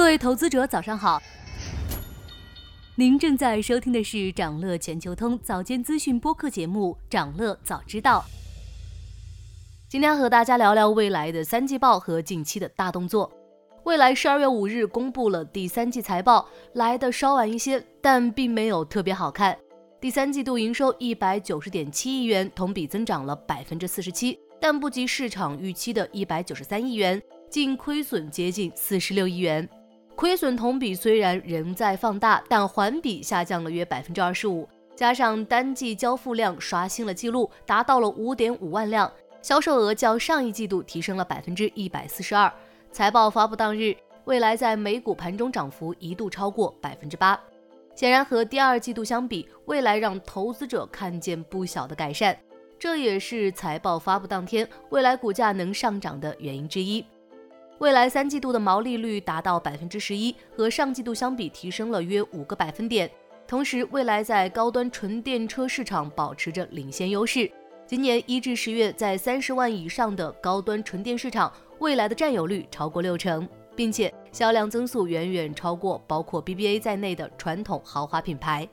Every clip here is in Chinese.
各位投资者，早上好。您正在收听的是长乐全球通早间资讯播客节目《长乐早知道》。今天和大家聊聊未来的三季报和近期的大动作。未来十二月五日公布了第三季财报，来的稍晚一些，但并没有特别好看。第三季度营收一百九十点七亿元，同比增长了百分之四十七，但不及市场预期的一百九十三亿元，净亏损接近四十六亿元。亏损同比虽然仍在放大，但环比下降了约百分之二十五。加上单季交付量刷新了纪录，达到了五点五万辆，销售额较上一季度提升了百分之一百四十二。财报发布当日，蔚来在美股盘中涨幅一度超过百分之八。显然，和第二季度相比，蔚来让投资者看见不小的改善，这也是财报发布当天蔚来股价能上涨的原因之一。未来三季度的毛利率达到百分之十一，和上季度相比提升了约五个百分点。同时，未来在高端纯电车市场保持着领先优势。今年一至十月，在三十万以上的高端纯电市场，未来的占有率超过六成，并且销量增速远远超过包括 BBA 在内的传统豪华品牌。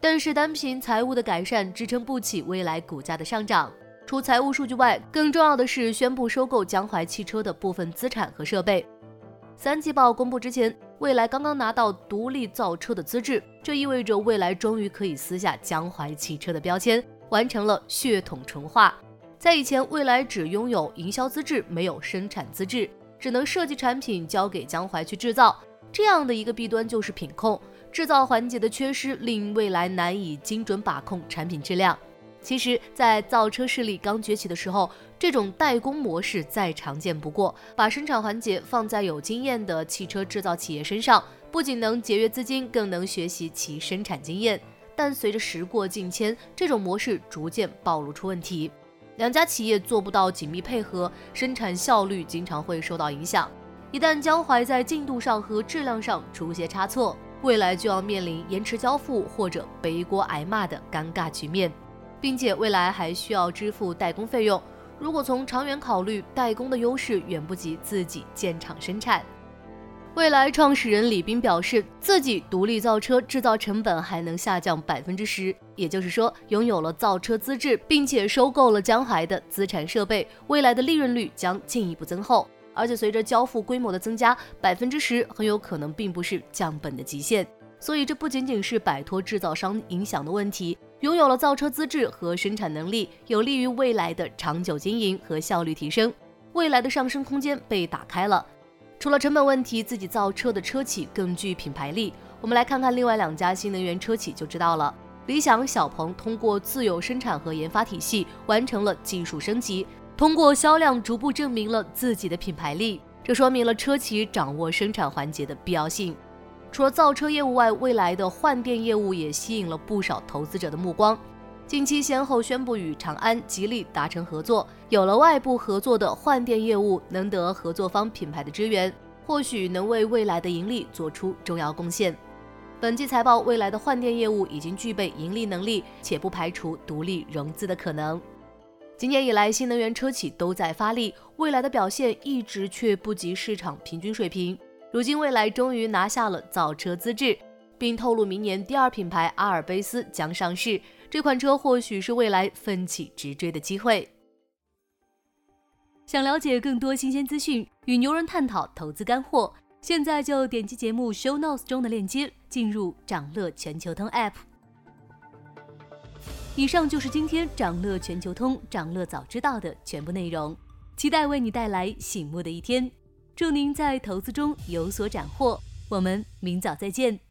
但是，单凭财务的改善支撑不起未来股价的上涨。除财务数据外，更重要的是宣布收购江淮汽车的部分资产和设备。三季报公布之前，蔚来刚刚拿到独立造车的资质，这意味着蔚来终于可以撕下江淮汽车的标签，完成了血统纯化。在以前，蔚来只拥有营销资质，没有生产资质，只能设计产品交给江淮去制造。这样的一个弊端就是品控，制造环节的缺失令蔚来难以精准把控产品质量。其实，在造车势力刚崛起的时候，这种代工模式再常见不过。把生产环节放在有经验的汽车制造企业身上，不仅能节约资金，更能学习其生产经验。但随着时过境迁，这种模式逐渐暴露出问题。两家企业做不到紧密配合，生产效率经常会受到影响。一旦江淮在进度上和质量上出现差错，未来就要面临延迟交付或者背锅挨骂的尴尬局面。并且未来还需要支付代工费用。如果从长远考虑，代工的优势远不及自己建厂生产。未来创始人李斌表示，自己独立造车，制造成本还能下降百分之十，也就是说，拥有了造车资质，并且收购了江淮的资产设备，未来的利润率将进一步增厚。而且随着交付规模的增加，百分之十很有可能并不是降本的极限。所以这不仅仅是摆脱制造商影响的问题。拥有了造车资质和生产能力，有利于未来的长久经营和效率提升，未来的上升空间被打开了。除了成本问题，自己造车的车企更具品牌力。我们来看看另外两家新能源车企就知道了。理想、小鹏通过自有生产和研发体系完成了技术升级，通过销量逐步证明了自己的品牌力，这说明了车企掌握生产环节的必要性。除了造车业务外，未来的换电业务也吸引了不少投资者的目光。近期先后宣布与长安、吉利达成合作，有了外部合作的换电业务，能得合作方品牌的支援，或许能为未来的盈利做出重要贡献。本季财报，未来的换电业务已经具备盈利能力，且不排除独立融资的可能。今年以来，新能源车企都在发力，未来的表现一直却不及市场平均水平。如今，蔚来终于拿下了造车资质，并透露明年第二品牌阿尔卑斯将上市。这款车或许是未来奋起直追的机会。想了解更多新鲜资讯，与牛人探讨投资干货，现在就点击节目 show notes 中的链接，进入掌乐全球通 app。以上就是今天掌乐全球通掌乐早知道的全部内容，期待为你带来醒目的一天。祝您在投资中有所斩获，我们明早再见。